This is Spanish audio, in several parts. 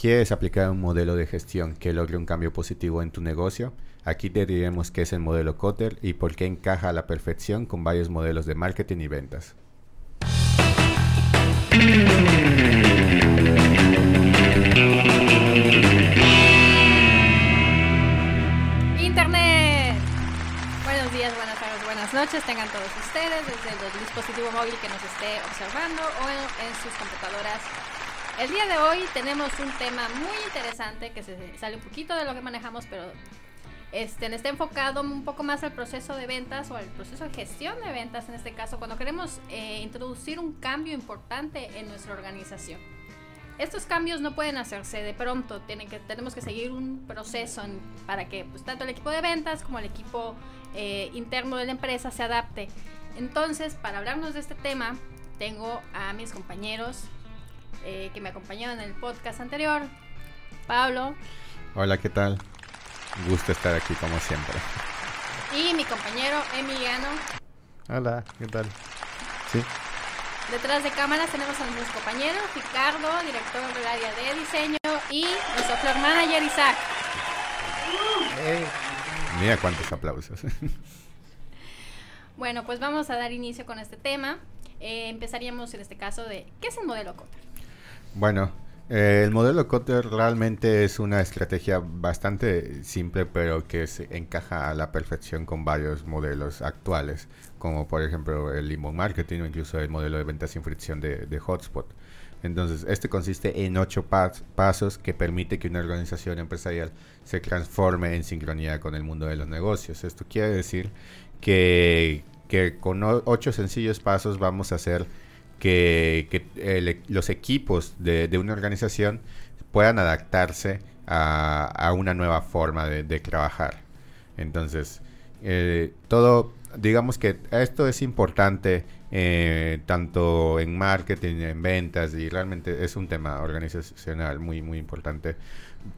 ¿Quieres aplicar un modelo de gestión que logre un cambio positivo en tu negocio? Aquí te diremos qué es el modelo Cotter y por qué encaja a la perfección con varios modelos de marketing y ventas. Internet. Buenos días, buenas tardes, buenas noches. Tengan todos ustedes desde el dispositivo móvil que nos esté observando o en sus computadoras el día de hoy tenemos un tema muy interesante que se sale un poquito de lo que manejamos, pero este, está enfocado un poco más al proceso de ventas o al proceso de gestión de ventas en este caso, cuando queremos eh, introducir un cambio importante en nuestra organización. Estos cambios no pueden hacerse de pronto, tienen que, tenemos que seguir un proceso para que pues, tanto el equipo de ventas como el equipo eh, interno de la empresa se adapte. Entonces, para hablarnos de este tema, tengo a mis compañeros eh, que me acompañó en el podcast anterior. Pablo. Hola, ¿qué tal? gusto estar aquí como siempre. Y mi compañero Emiliano. Hola, ¿qué tal? Sí. Detrás de cámaras tenemos a nuestros compañeros, Ricardo, director del área de diseño, y nuestro floor manager Isaac. Mira cuántos aplausos. bueno, pues vamos a dar inicio con este tema. Eh, empezaríamos en este caso de ¿qué es el modelo Cotter? Bueno, eh, el modelo Cotter realmente es una estrategia bastante simple, pero que se encaja a la perfección con varios modelos actuales, como por ejemplo el inbound marketing o incluso el modelo de ventas sin fricción de, Hotspot. Entonces, este consiste en ocho pasos que permite que una organización empresarial se transforme en sincronía con el mundo de los negocios. Esto quiere decir que, que con ocho sencillos pasos vamos a hacer que, e, los equipos de, una organización puedan adaptarse a, una nueva forma de, trabajar. Entonces, eh, todo, digamos que esto es importante eh, tanto en marketing, en ventas y realmente es un tema organizacional muy, muy importante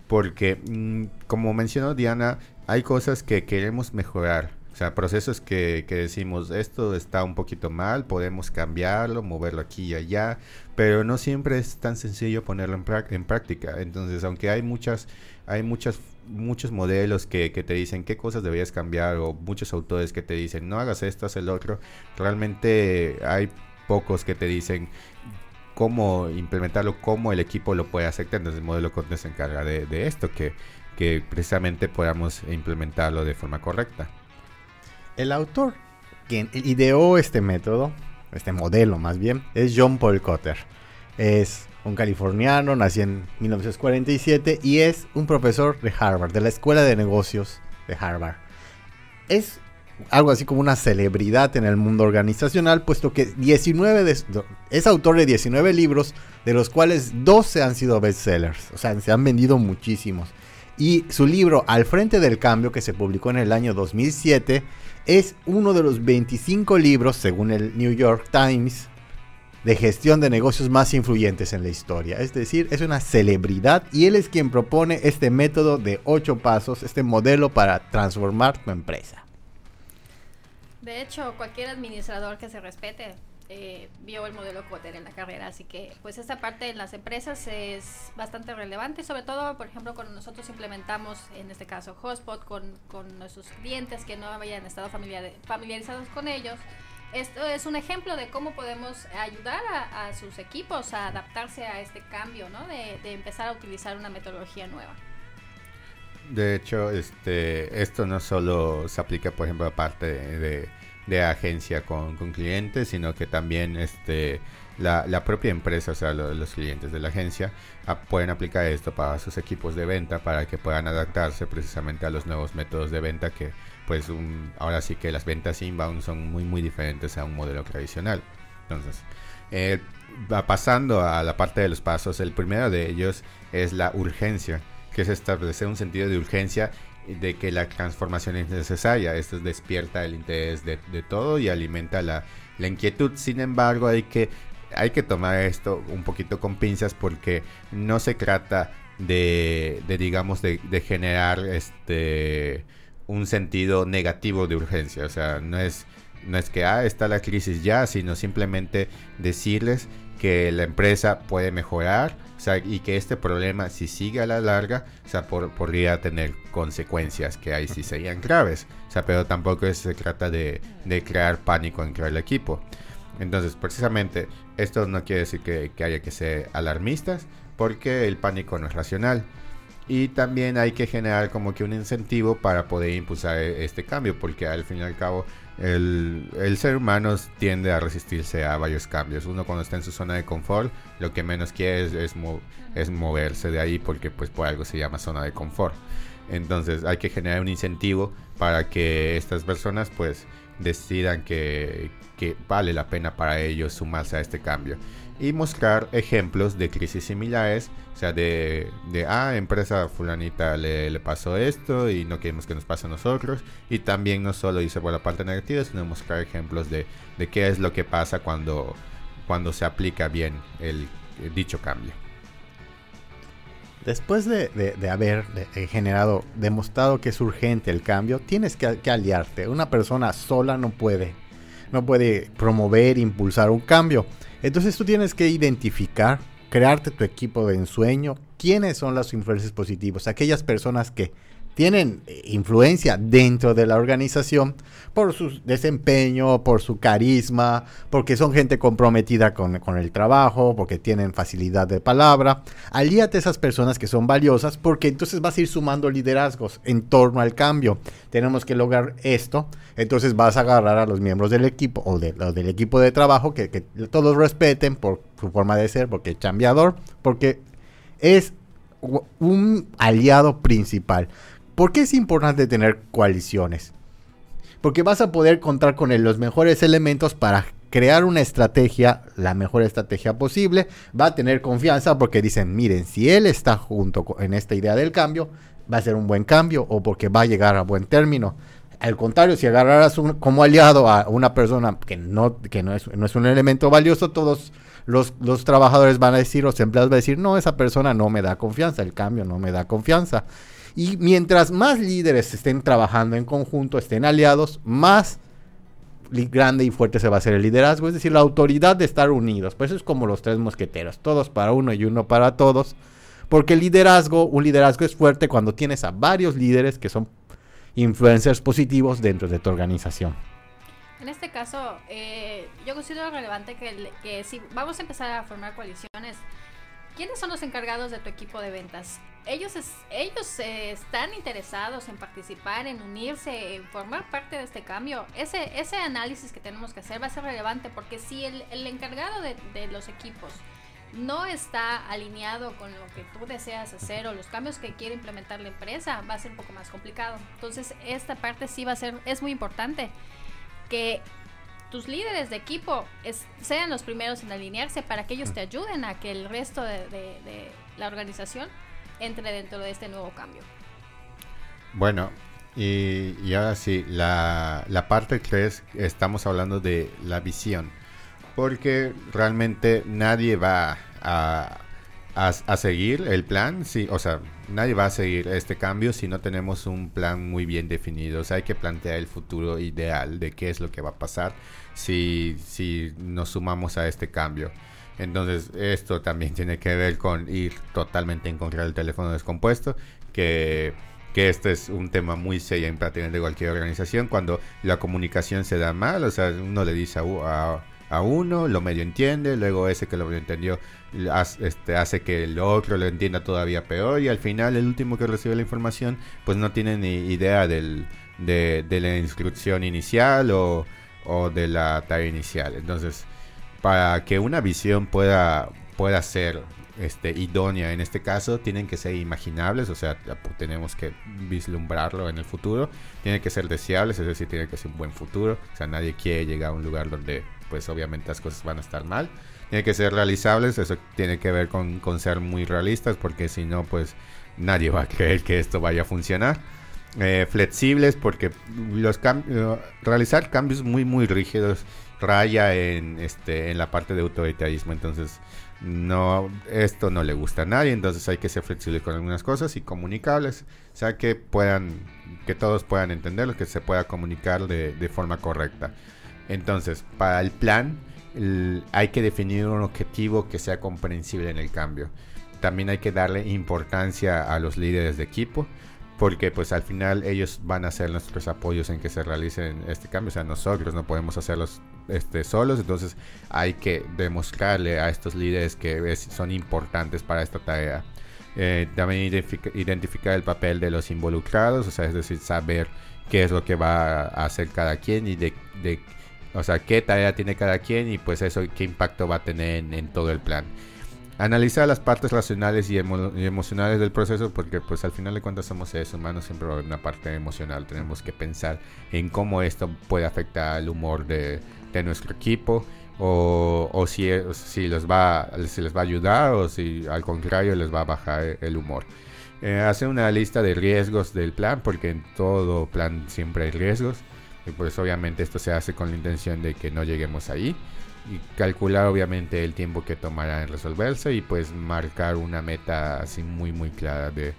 porque, mm, como mencionó Diana, hay cosas que queremos mejorar procesos que, decimos, esto está un poquito mal, podemos cambiarlo, moverlo aquí y allá, pero no siempre es tan sencillo ponerlo en, práctica. Entonces, aunque hay muchas, hay muchas, muchos modelos que, que, te dicen qué cosas deberías cambiar, o muchos autores que te dicen, no hagas esto, haz el otro, realmente hay pocos que te dicen cómo implementarlo, cómo el equipo lo puede hacer. Entonces, el modelo Conte se encarga de, esto, que precisamente podamos implementarlo de forma correcta. El autor quien ideó este método, este modelo más bien, es John Paul Cotter. Es un californiano, nació en 1947 y es un profesor de Harvard, de la Escuela de Negocios de Harvard. Es algo así como una celebridad en el mundo organizacional, puesto que 19 es autor de 19 libros, de los cuales 12 han sido bestsellers, o sea, se han vendido muchísimos. Y su libro Al frente del cambio, que se publicó en el año 2007, es uno de los 25 libros, según el New York Times, de gestión de negocios más influyentes en la historia. Es decir, es una celebridad y él es quien propone este método de 8 pasos, este modelo para transformar tu empresa. De hecho, cualquier administrador que se respete eh, vio el modelo Cotter en la carrera, así que pues esta parte en las empresas es bastante relevante, sobre todo, por ejemplo, cuando nosotros implementamos, en este caso, Hotspot con, con nuestros clientes que no habían estado familiarizados con ellos. Esto es un ejemplo de cómo podemos ayudar a, sus equipos a adaptarse a este cambio, ¿no? De, de empezar a utilizar una metodología nueva. De hecho, este, esto no solo se aplica, por ejemplo, aparte de de agencia con, clientes, sino que también este, la, propia empresa, o sea, los clientes de la agencia, pueden aplicar esto para sus equipos de venta para que puedan adaptarse precisamente a los nuevos métodos de venta que, pues, ahora sí que las ventas inbound son muy, muy diferentes a un modelo tradicional. Entonces, eh, pasando a la parte de los pasos, el primero de ellos es la urgencia, que es establecer un sentido de urgencia de que la transformación es necesaria. Esto despierta el interés de, todo y alimenta la, inquietud. Sin embargo, hay que, hay que tomar esto un poquito con pinzas porque no se trata de, digamos, de, generar este un sentido negativo de urgencia. O sea, no es no es que ah, está la crisis ya, sino simplemente decirles que la empresa puede mejorar y que este problema, si sigue a la larga, sea, podría tener consecuencias que ahí sí serían graves. Pero tampoco se trata de, crear pánico entre el equipo. Entonces, precisamente, esto no quiere decir que, que haya que ser alarmistas, porque el pánico no es racional. Y también hay que generar como que un incentivo para poder impulsar e, este cambio, porque al fin y al cabo el, ser humano tiende a resistirse a varios cambios. Uno cuando está en su zona de confort, lo que menos quiere es, moverse de ahí porque pues por algo se llama zona de confort. Entonces hay que generar un incentivo para que estas personas pues decidan que vale la pena para ellos sumarse a este cambio y mostrar ejemplos de crisis similares, o sea, de, de ah, empresa fulanita le, pasó esto y no queremos que nos pase a nosotros, y también no solo irse por la parte negativa, sino mostrar ejemplos de, de qué es lo que pasa cuando, cuando se aplica bien el, dicho cambio. Después de, de, haber generado, demostrado que es urgente el cambio, tienes que aliarte. Una persona sola no puede, no puede promover, impulsar un cambio. Entonces tú tienes que identificar, crearte tu equipo de ensueño, quiénes son los influencers positivos, aquellas personas que tienen eh, influencia dentro de la organización por su desempeño, por su carisma, porque son gente comprometida con, el trabajo, porque tienen facilidad de palabra. Alíate a esas personas que son valiosas porque entonces vas a ir sumando liderazgos en torno al cambio. Tenemos que lograr esto. Entonces vas a agarrar a los miembros del equipo o, del equipo de trabajo que, que todos respeten por su forma de ser, porque es chambeador, porque es un aliado principal. ¿Por qué es importante tener coaliciones? Porque vas a poder contar con los mejores elementos para crear una estrategia, la mejor estrategia posible. Va a tener confianza porque dicen, miren, si él está junto en esta idea del cambio, va a ser un buen cambio o porque va a llegar a buen término. Al contrario, si agarraras como aliado a una persona que no, que no, es, no es un elemento valioso, todos los, los, trabajadores van a decir, los empleados van a decir, no, esa persona no me da confianza, el cambio no me da confianza. Y mientras más líderes estén trabajando en conjunto, estén aliados, más grande y fuerte se va a hacer el liderazgo, es decir, la autoridad de estar unidos. Pues eso es como los tres mosqueteros, todos para uno y uno para todos. Porque el liderazgo, un liderazgo es fuerte cuando tienes a varios líderes que son influencers positivos dentro de tu organización. En este caso, eh, yo considero relevante que, que si vamos a empezar a formar coaliciones, ¿quiénes son los encargados de tu equipo de ventas? ellos, ellos eh, están interesados en participar, en unirse, en formar parte de este cambio. Ese, ese análisis que tenemos que hacer va a ser relevante porque si el, encargado de, de, los equipos no está alineado con lo que tú deseas hacer o los cambios que quiere implementar la empresa, va a ser un poco más complicado. Entonces, esta parte sí va a ser, es muy importante que tus líderes de equipo sean los primeros en alinearse para que ellos te ayuden a que el resto de, la organización entre dentro de este nuevo cambio. Bueno, y, y ahora sí, la, la parte 3 estamos hablando de la visión, porque realmente nadie va a, a, seguir el plan, sí, o sea, nadie va a seguir este cambio si no tenemos un plan muy bien definido. O sea, hay que plantear el futuro ideal de qué es lo que va a pasar si, si nos sumamos a este cambio. Entonces, esto también tiene que ver con ir totalmente en contra del teléfono descompuesto, que, que este es un tema muy serio en prácticamente cualquier organización. Cuando la comunicación se da mal, o sea, uno le dice a, a, uno, lo medio entiende, luego ese que lo medio entendió este, hace que el otro lo entienda todavía peor, y al final el último que recibe la información, pues no tiene ni idea del, de, la instrucción inicial o, o de la tarea inicial. Entonces, para que una visión pueda, pueda ser este, idónea en este caso, tienen que ser imaginables, o sea, tenemos que vislumbrarlo en el futuro, tienen que ser deseables, es decir, tiene que ser un buen futuro, o sea, nadie quiere llegar a un lugar donde, pues obviamente las cosas van a estar mal, tiene que ser realizables, eso tiene que ver con, con ser muy realistas, porque si no, pues nadie va a creer que esto vaya a funcionar. Eh, flexibles porque los realizar cambios muy muy rígidos raya en este en la parte de autoritarismo entonces no esto no le gusta a nadie entonces hay que ser flexible con algunas cosas y comunicables o sea que puedan que todos puedan entenderlo que se pueda comunicar de forma correcta Entonces, para el plan hay que definir un objetivo que sea comprensible en el cambio. También hay que darle importancia a los líderes de equipo porque pues al final ellos van a ser nuestros apoyos en que se realice este cambio, o sea, nosotros no podemos hacerlos este, solos, entonces hay que demostrarle a estos líderes que son importantes para esta tarea. Eh, también identificar el papel de los involucrados, o sea, es decir, saber qué es lo que va a hacer cada quien y de, o sea, qué tarea tiene cada quien y pues eso, qué impacto va a tener en todo el plan. Analizar las partes racionales y, emocionales del proceso porque pues al final de cuentas somos seres humanos, siempre va a haber una parte emocional, tenemos que pensar en cómo esto puede afectar el humor de, nuestro equipo o, si, si, les va, si les va a ayudar o si al contrario les va a bajar el humor. Eh, hacer una lista de riesgos del plan porque en todo plan siempre hay riesgos y pues obviamente esto se hace con la intención de que no lleguemos ahí y calcular obviamente el tiempo que tomará en resolverse y pues marcar una meta así muy muy clara de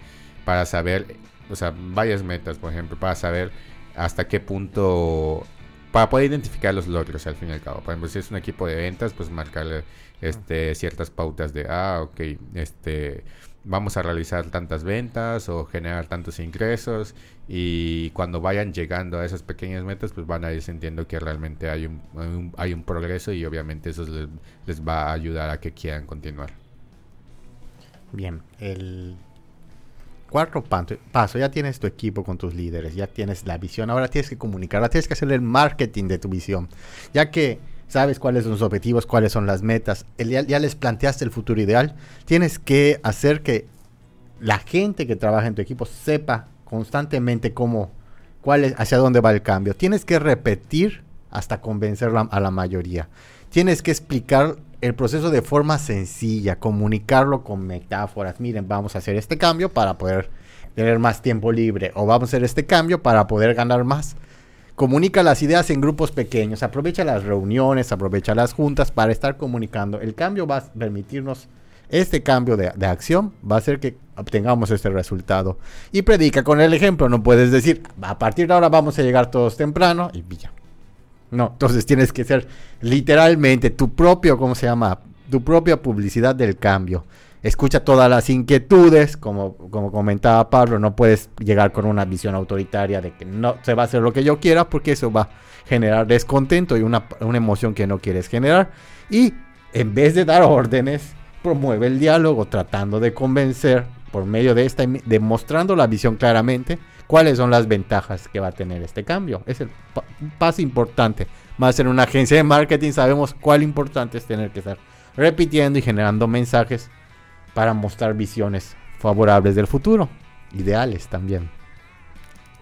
para saber, o sea, varias metas, por ejemplo, para saber hasta qué punto para poder identificar los logros al fin y al cabo. Por ejemplo, si es un equipo de ventas, pues marcarle este ciertas pautas de ah, ok, este vamos a realizar tantas ventas o generar tantos ingresos y cuando vayan llegando a esas pequeñas metas pues van a ir sintiendo que realmente hay un, hay un progreso y obviamente eso les, va a ayudar a que quieran continuar. Bien, el cuarto paso, ya tienes tu equipo con tus líderes, ya tienes la visión, ahora tienes que comunicarla, tienes que hacer el marketing de tu visión, ya que sabes cuáles son los objetivos, cuáles son las metas, ya, les planteaste el futuro ideal, tienes que hacer que la gente que trabaja en tu equipo sepa constantemente cómo, cuál es, hacia dónde va el cambio. Tienes que repetir hasta convencer a la mayoría. Tienes que explicar el proceso de forma sencilla, comunicarlo con metáforas. Miren, vamos a hacer este cambio para poder tener más tiempo libre o vamos a hacer este cambio para poder ganar más. Comunica las ideas en grupos pequeños, aprovecha las reuniones, aprovecha las juntas para estar comunicando. El cambio va a permitirnos, este cambio de, acción va a hacer que obtengamos este resultado. Y predica con el ejemplo, no puedes decir, a partir de ahora vamos a llegar todos temprano y ya. No, entonces tienes que ser literalmente tu propio, ¿cómo se llama? Tu propia publicidad del cambio escucha todas las inquietudes, como, como comentaba Pablo, no puedes llegar con una visión autoritaria de que no se va a hacer lo que yo quiera, porque eso va a generar descontento y una, emoción que no quieres generar. Y en vez de dar órdenes, promueve el diálogo, tratando de convencer por medio de esta, demostrando la visión claramente, cuáles son las ventajas que va a tener este cambio. Es el paso importante. Más en una agencia de marketing sabemos cuál importante es tener que estar repitiendo y generando mensajes para mostrar visiones favorables del futuro, ideales también.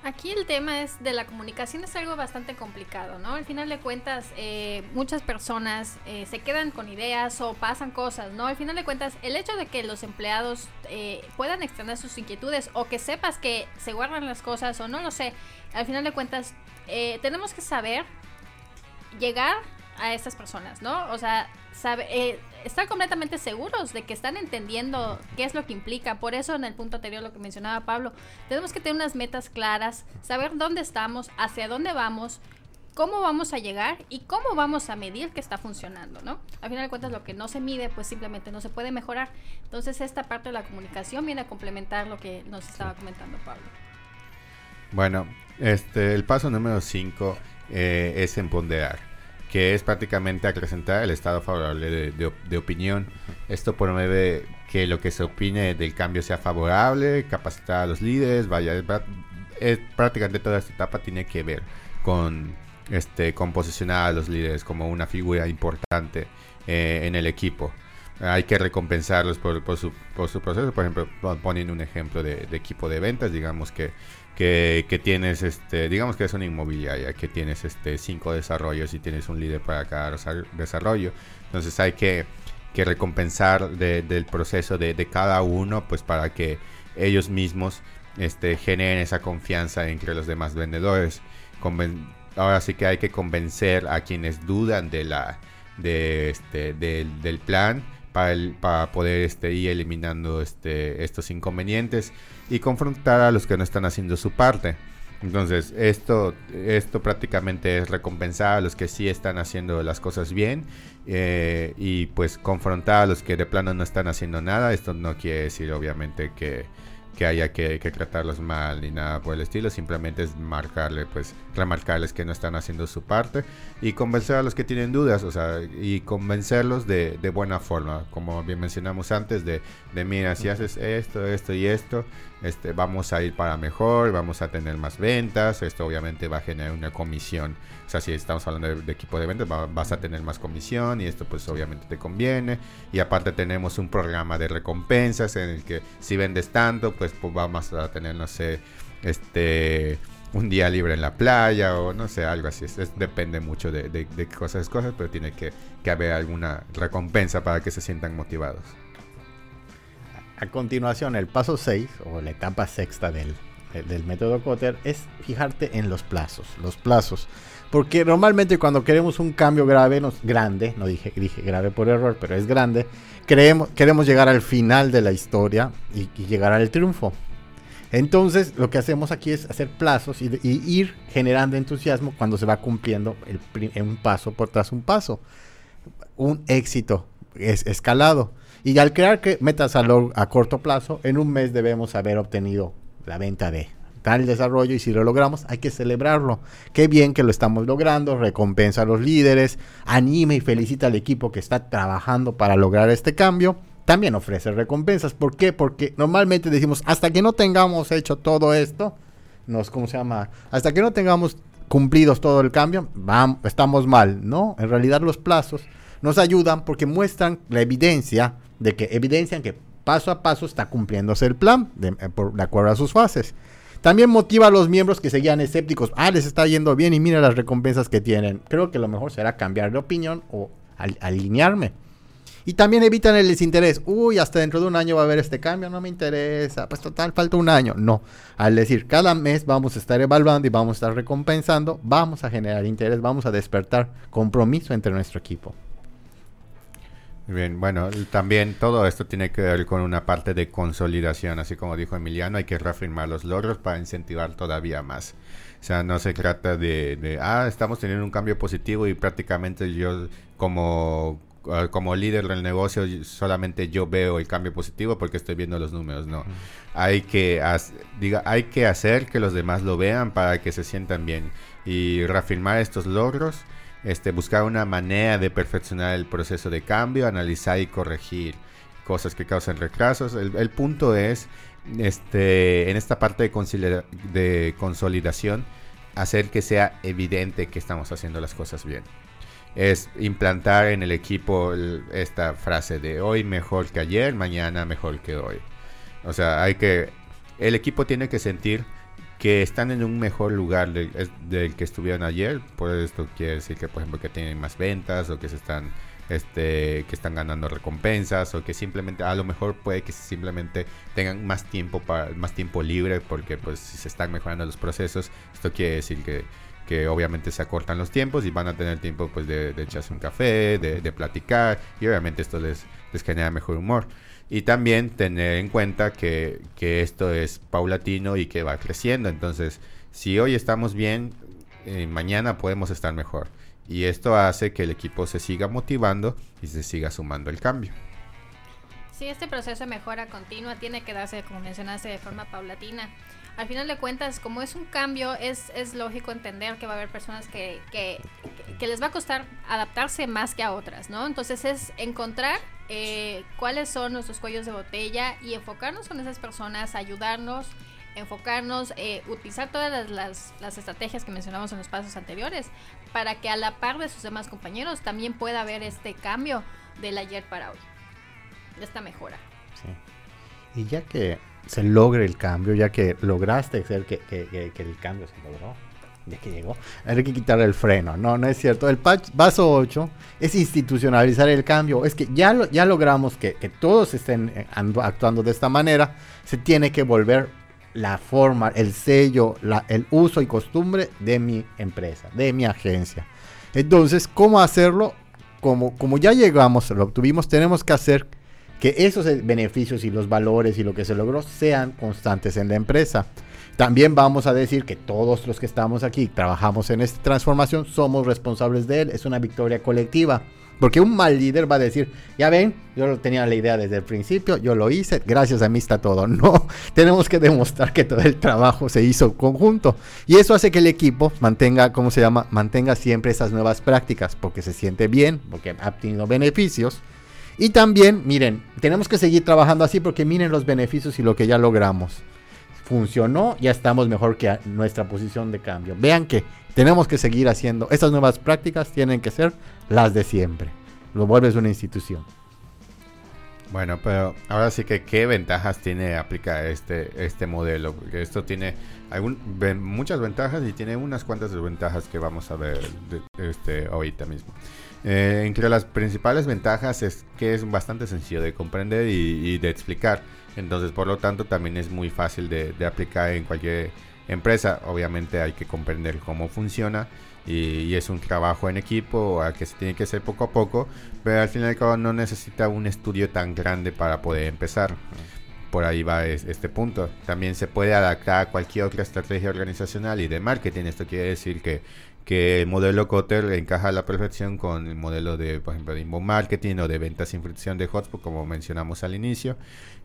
Aquí el tema es de la comunicación es algo bastante complicado, ¿no? Al final de cuentas, eh, muchas personas eh, se quedan con ideas o pasan cosas, ¿no? Al final de cuentas, el hecho de que los empleados eh, puedan extender sus inquietudes o que sepas que se guardan las cosas o no lo sé, al final de cuentas, tenemos que saber llegar a estas personas, ¿no? O sea, sabe, eh, estar completamente seguros de que están entendiendo qué es lo que implica. Por eso en el punto anterior lo que mencionaba Pablo, tenemos que tener unas metas claras, saber dónde estamos, hacia dónde vamos, cómo vamos a llegar y cómo vamos a medir que está funcionando, ¿no? Al final de cuentas lo que no se mide pues simplemente no se puede mejorar. Entonces esta parte de la comunicación viene a complementar lo que nos estaba comentando Pablo. Bueno, este, el paso número 5 eh, es empoderar que es prácticamente acrecentar el estado favorable de, opinión. Esto promueve que lo que se opine del cambio sea favorable, capacitar a los líderes, vaya, es, prácticamente toda esta etapa tiene que ver con, este, con posicionar a los líderes como una figura importante eh, en el equipo. Hay que recompensarlos por, su, por su proceso. Por ejemplo, poniendo un ejemplo de, de equipo de ventas, digamos que que, tienes, este, digamos que es una inmobiliaria, que tienes este, cinco desarrollos y tienes un líder para cada desarrollo. Entonces hay que, recompensar del proceso de, cada uno, pues para que ellos mismos este, generen esa confianza entre los demás vendedores. Ahora sí que hay que convencer a quienes dudan de la, de este, del plan para, para poder este, ir eliminando este, estos inconvenientes y confrontar a los que no están haciendo su parte. Entonces, esto, esto prácticamente es recompensar a los que sí están haciendo las cosas bien eh, y pues confrontar a los que de plano no están haciendo nada. Esto no quiere decir obviamente que, que haya que, tratarlos mal ni nada por el estilo, simplemente es marcarle, pues, remarcarles que no están haciendo su parte y convencer a los que tienen dudas, o sea, y convencerlos de, de buena forma, como bien mencionamos antes, de, de mira, si haces esto, esto y esto, este, vamos a ir para mejor, vamos a tener más ventas, esto obviamente va a generar una comisión, o sea, si estamos hablando de, equipo de ventas, vas a tener más comisión y esto pues obviamente te conviene, y aparte tenemos un programa de recompensas en el que si vendes tanto, pues, pues vamos a tener, no sé, este un día libre en la playa o no sé, algo así. Es, depende mucho de, de, cosas, cosas, pero tiene que, que haber alguna recompensa para que se sientan motivados. A continuación, el paso 6 o la etapa sexta del, del método Cotter es fijarte en los plazos. Los plazos. Porque normalmente cuando queremos un cambio grave, nos, grande, no dije, dije grave por error, pero es grande, queremos, queremos llegar al final de la historia y, llegar al triunfo. Entonces lo que hacemos aquí es hacer plazos y, ir generando entusiasmo cuando se va cumpliendo el, un paso por tras un paso. Un éxito es escalado. Y al crear que metas a corto plazo, en un mes debemos haber obtenido la venta de tal desarrollo y si lo logramos hay que celebrarlo. Qué bien que lo estamos logrando, recompensa a los líderes, anime y felicita al equipo que está trabajando para lograr este cambio. También ofrece recompensas. ¿Por qué? Porque normalmente decimos, hasta que no tengamos hecho todo esto, nos, ¿cómo se llama? Hasta que no tengamos cumplidos todo el cambio, vamos, estamos mal. No, en realidad los plazos nos ayudan porque muestran la evidencia de que evidencian que paso a paso está cumpliéndose el plan de, eh, de acuerdo a sus fases. También motiva a los miembros que seguían escépticos. Ah, les está yendo bien y mira las recompensas que tienen. Creo que lo mejor será cambiar de opinión o alinearme. Y también evitan el desinterés. Uy, hasta dentro de un año va a haber este cambio, no me interesa. Pues total, falta un año. No. Al decir, cada mes vamos a estar evaluando y vamos a estar recompensando, vamos a generar interés, vamos a despertar compromiso entre nuestro equipo. Bien, bueno, también todo esto tiene que ver con una parte de consolidación, así como dijo Emiliano, hay que reafirmar los logros para incentivar todavía más. O sea, no se trata de, de ah, estamos teniendo un cambio positivo y prácticamente yo como ah, como líder del negocio solamente yo veo el cambio positivo porque estoy viendo los números, no. Hay que diga, hay que hacer que los demás lo vean para que se sientan bien y reafirmar estos logros este, buscar una manera de perfeccionar el proceso de cambio, analizar y corregir cosas que causan retrasos. El, punto es, este, en esta parte de, de consolidación, hacer que sea evidente que estamos haciendo las cosas bien. Es implantar en el equipo esta frase de hoy mejor que ayer, mañana mejor que hoy. O sea, hay que, el equipo tiene que sentir que están en un mejor lugar del, que estuvieron ayer. Por esto quiere decir que, por ejemplo, que tienen más ventas o que se están este, que están ganando recompensas o que simplemente a lo mejor puede que simplemente tengan más tiempo para más tiempo libre porque pues si se están mejorando los procesos esto quiere decir que, que obviamente se acortan los tiempos y van a tener tiempo pues de, echarse un café de, de, platicar y obviamente esto les, les genera mejor humor y también tener en cuenta que, esto es paulatino y que va creciendo. Entonces, si hoy estamos bien, eh, mañana podemos estar mejor. Y esto hace que el equipo se siga motivando y se siga sumando el cambio. Sí, este proceso de mejora continua tiene que darse, como mencionaste, de forma paulatina al final de cuentas, como es un cambio, es, es lógico entender que va a haber personas que, que, les va a costar adaptarse más que a otras, ¿no? Entonces es encontrar eh, cuáles son nuestros cuellos de botella y enfocarnos con esas personas, ayudarnos, enfocarnos, eh, utilizar todas las, las, estrategias que mencionamos en los pasos anteriores para que a la par de sus demás compañeros también pueda haber este cambio del ayer para hoy, esta mejora. Sí. Y ya que se logre el cambio, ya que lograste hacer que, el cambio se logró, ya que llegó, hay que quitar el freno. No, no es cierto. El paso 8 es institucionalizar el cambio. Es que ya, lo, ya logramos que, todos estén eh, actuando de esta manera. Se tiene que volver la forma, el sello, el uso y costumbre de mi empresa, de mi agencia. Entonces, ¿cómo hacerlo? Como, como ya llegamos, lo obtuvimos, tenemos que hacer que esos beneficios y los valores y lo que se logró sean constantes en la empresa. También vamos a decir que todos los que estamos aquí, trabajamos en esta transformación, somos responsables de él. Es una victoria colectiva. Porque un mal líder va a decir, ya ven, yo tenía la idea desde el principio, yo lo hice, gracias a mí está todo. No, tenemos que demostrar que todo el trabajo se hizo conjunto. Y eso hace que el equipo mantenga, ¿cómo se llama? Mantenga siempre esas nuevas prácticas, porque se siente bien, porque ha tenido beneficios. Y también, miren, tenemos que seguir trabajando así porque miren los beneficios y lo que ya logramos. Funcionó, ya estamos mejor que nuestra posición de cambio. Vean que tenemos que seguir haciendo. Estas nuevas prácticas tienen que ser las de siempre. Lo vuelves una institución. Bueno, pero ahora sí que qué ventajas tiene aplicar este, este modelo, porque esto tiene algún, muchas ventajas y tiene unas cuantas desventajas que vamos a ver este, ahorita mismo. Eh, entre las principales ventajas es que es bastante sencillo de comprender y, de explicar, entonces por lo tanto también es muy fácil de, aplicar en cualquier empresa. Obviamente hay que comprender cómo funciona y, es un trabajo en equipo que se tiene que hacer poco a poco, pero al final al no necesita un estudio tan grande para poder empezar. Por ahí va este punto. También se puede adaptar a cualquier otra estrategia organizacional y de marketing. Esto quiere decir que, que el modelo Cotter encaja a la perfección con el modelo de, por ejemplo, de inbound marketing o de ventas sin fricción de Hotspot, como mencionamos al inicio,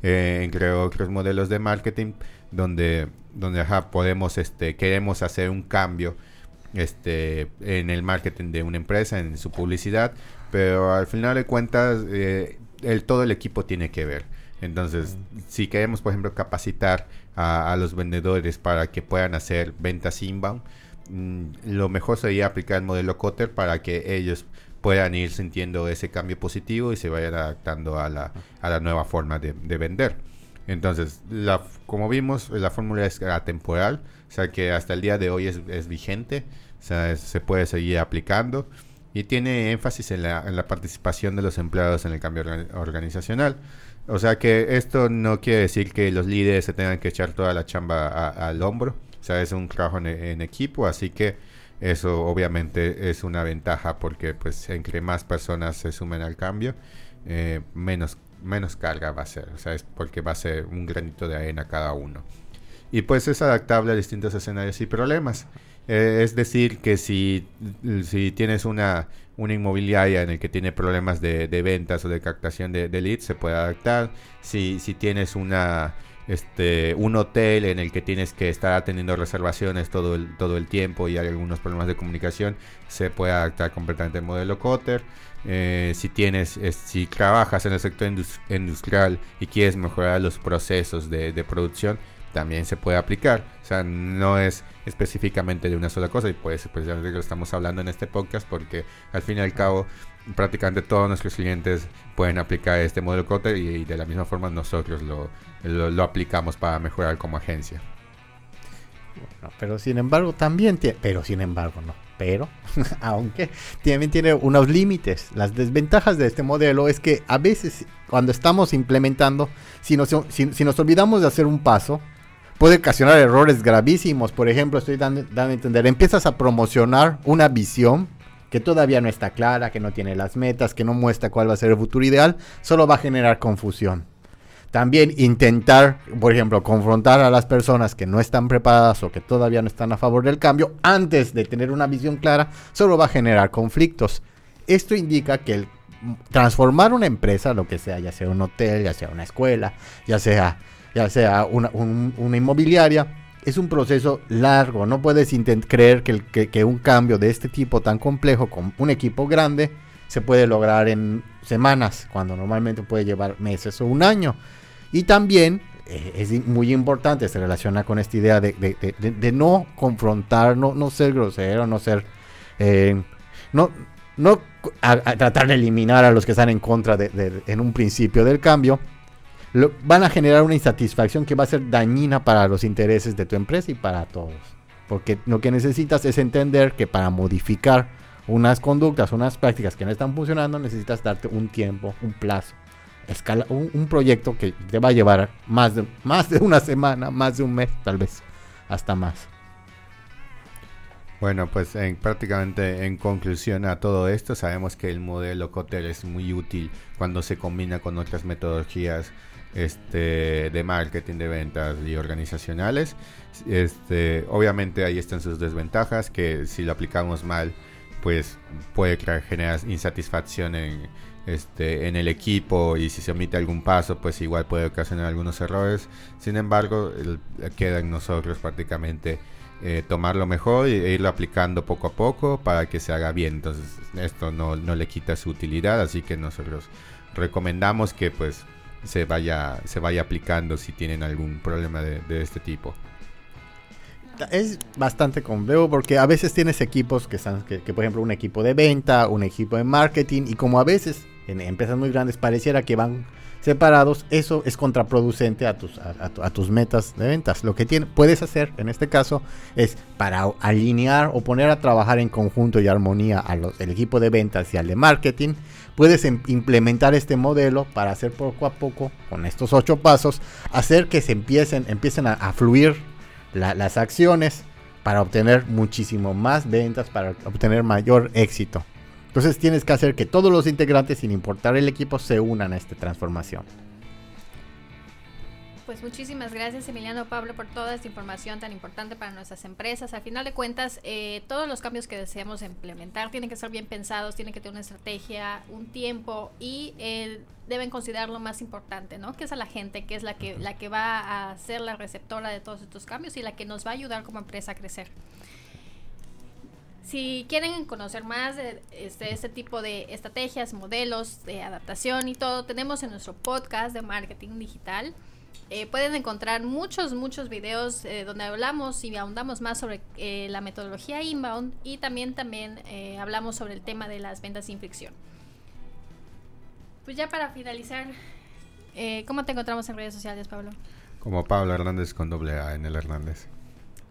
eh, entre otros modelos de marketing, donde, donde podemos, este, queremos hacer un cambio este, en el marketing de una empresa, en su publicidad, pero al final de cuentas eh, el, todo el equipo tiene que ver. Entonces, si queremos, por ejemplo, capacitar a, los vendedores para que puedan hacer ventas inbound, mm, lo mejor sería aplicar el modelo Cotter para que ellos puedan ir sintiendo ese cambio positivo y se vayan adaptando a la, a la nueva forma de, de vender. Entonces, la, como vimos, la fórmula es atemporal, o sea que hasta el día de hoy es, es vigente. O sea, se puede seguir aplicando y tiene énfasis en la, en la, participación de los empleados en el cambio organizacional. O sea que esto no quiere decir que los líderes se tengan que echar toda la chamba al hombro. O sea, es un trabajo en, equipo, así que eso obviamente es una ventaja porque pues entre más personas se sumen al cambio, eh, menos, menos carga va a ser. O sea, es porque va a ser un granito de arena cada uno. Y pues es adaptable a distintos escenarios y problemas. Eh, es decir, que si, si tienes una, una inmobiliaria en el que tiene problemas de, ventas o de captación de, leads, se puede adaptar. Si, si tienes una, este, un hotel en el que tienes que estar atendiendo reservaciones todo el, todo el tiempo y hay algunos problemas de comunicación, se puede adaptar completamente el modelo Cotter. Eh, si tienes, si trabajas en el sector industrial y quieres mejorar los procesos de producción, también se puede aplicar. O sea, no es específicamente de una sola cosa y pues, pues ya lo estamos hablando en este podcast porque al fin y al cabo prácticamente todos nuestros clientes pueden aplicar este modelo Cotter y, de la misma forma nosotros lo, lo, aplicamos para mejorar como agencia. pero sin embargo también tiene, pero sin embargo no, pero aunque también tiene unos límites. Las desventajas de este modelo es que a veces cuando estamos implementando, si nos, si nos olvidamos de hacer un paso, puede ocasionar errores gravísimos. Por ejemplo, estoy dando, a entender, empiezas a promocionar una visión que todavía no está clara, que no tiene las metas, que no muestra cuál va a ser el futuro ideal, solo va a generar confusión. También intentar, por ejemplo, confrontar a las personas que no están preparadas o que todavía no están a favor del cambio antes de tener una visión clara, solo va a generar conflictos. Esto indica que el transformar una empresa, lo que sea, ya sea un hotel, ya sea una escuela, ya sea ya sea una, inmobiliaria, es un proceso largo. No puedes creer que, que, un cambio de este tipo tan complejo con un equipo grande se puede lograr en semanas, cuando normalmente puede llevar meses o un año. Y también eh, es muy importante, se relaciona con esta idea de, no confrontar, no, no ser grosero, no ser... Eh, no, no tratar de eliminar a los que están en contra de, en un principio del cambio, van a generar una insatisfacción que va a ser dañina para los intereses de tu empresa y para todos. Porque lo que necesitas es entender que para modificar unas conductas, unas prácticas que no están funcionando, necesitas darte un tiempo, un plazo, escala, un, proyecto que te va a llevar más de una semana, más de un mes, tal vez, hasta más. Bueno, pues en, prácticamente en conclusión a todo esto, sabemos que el modelo Cotter es muy útil cuando se combina con otras metodologías este, de marketing, de ventas y organizacionales. Este, obviamente ahí están sus desventajas, que si lo aplicamos mal, pues puede generar insatisfacción en, este, en el equipo y si se omite algún paso, pues igual puede ocasionar algunos errores. Sin embargo, queda en nosotros prácticamente eh, tomarlo mejor e irlo aplicando poco a poco para que se haga bien. Entonces, esto no, no le quita su utilidad, así que nosotros recomendamos que pues se vaya, se vaya aplicando si tienen algún problema de, este tipo. Es bastante complejo porque a veces tienes equipos que, están, que, por ejemplo, un equipo de venta, un equipo de marketing, y como a veces en empresas muy grandes pareciera que van separados, eso es contraproducente a tus, metas de ventas. Lo que puedes hacer en este caso es para alinear o poner a trabajar en conjunto y armonía al equipo de ventas y al de marketing, puedes em, implementar este modelo para hacer poco a poco, con estos ocho pasos, hacer que se empiecen, empiecen a, fluir las acciones para obtener muchísimo más ventas, para obtener mayor éxito. Entonces tienes que hacer que todos los integrantes, sin importar el equipo, se unan a esta transformación. Pues muchísimas gracias Emiliano Pablo por toda esta información tan importante para nuestras empresas. Al final de cuentas, eh, todos los cambios que deseamos implementar tienen que ser bien pensados, tienen que tener una estrategia, un tiempo y eh, deben considerar lo más importante, ¿no? Que es a la gente, que es la que, la que va a ser la receptora de todos estos cambios y la que nos va a ayudar como empresa a crecer. Si quieren conocer más de este, este, tipo de estrategias, modelos de adaptación y todo, tenemos en nuestro podcast de marketing digital. Eh, pueden encontrar muchos, muchos videos eh, donde hablamos y ahondamos más sobre eh, la metodología inbound y también, también hablamos sobre el tema de las ventas sin fricción. Pues ya para finalizar, ¿cómo te encontramos en redes sociales, Pablo? Como Pablo Hernández con doble A en el Hernández.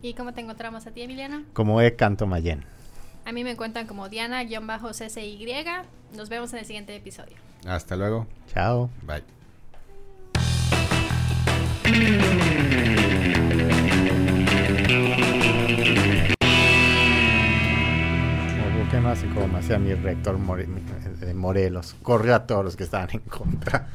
¿Y cómo te encontramos a ti, Emiliano? Como E. Canto Mayen. A mí me encuentran como Diana-CCY. Nos vemos en el siguiente episodio. Hasta luego. Chao. Bye. ¿Qué más? Como hacía mi rector de Morelos. Corrió a todos los que estaban en contra.